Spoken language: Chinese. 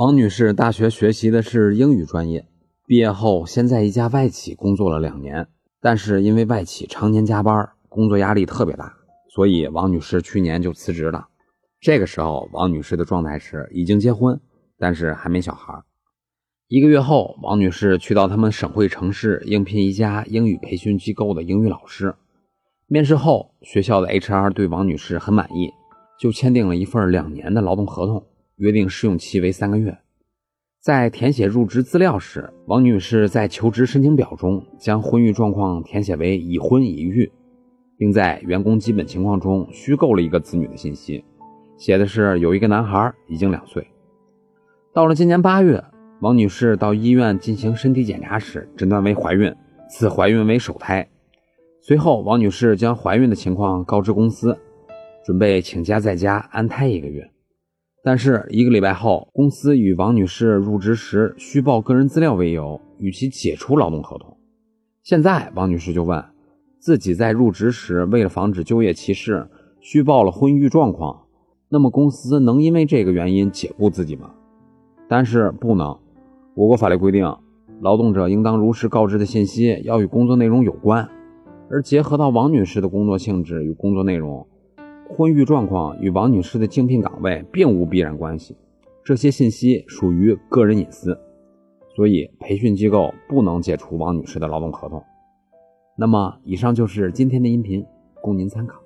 王女士大学学习的是英语专业，毕业后先在一家外企工作了两年，但是因为外企常年加班，工作压力特别大，所以王女士去年就辞职了。这个时候，王女士的状态是已经结婚，但是还没小孩。一个月后，王女士去到他们省会城市应聘一家英语培训机构的英语老师。面试后，学校的 HR 对王女士很满意，就签订了一份两年的劳动合同，约定试用期为三个月。在填写入职资料时，王女士在求职申请表中将婚育状况填写为已婚已育，并在员工基本情况中虚构了一个子女的信息，写的是有一个男孩，已经两岁。到了今年八月。王女士到医院进行身体检查时，诊断为怀孕，此怀孕为首胎。随后，王女士将怀孕的情况告知公司，准备请假在家安胎一个月。但是一个礼拜后，公司以王女士入职时虚报个人资料为由，与其解除劳动合同。现在，王女士就问自己在入职时为了防止就业歧视，虚报了婚育状况，那么公司能因为这个原因解雇自己吗？但是不能。我国法律规定，劳动者应当如实告知的信息要与工作内容有关，而结合到王女士的工作性质与工作内容，婚育状况与王女士的竞聘岗位并无必然关系，这些信息属于个人隐私，所以培训机构不能解除王女士的劳动合同。那么，以上就是今天的音频，供您参考。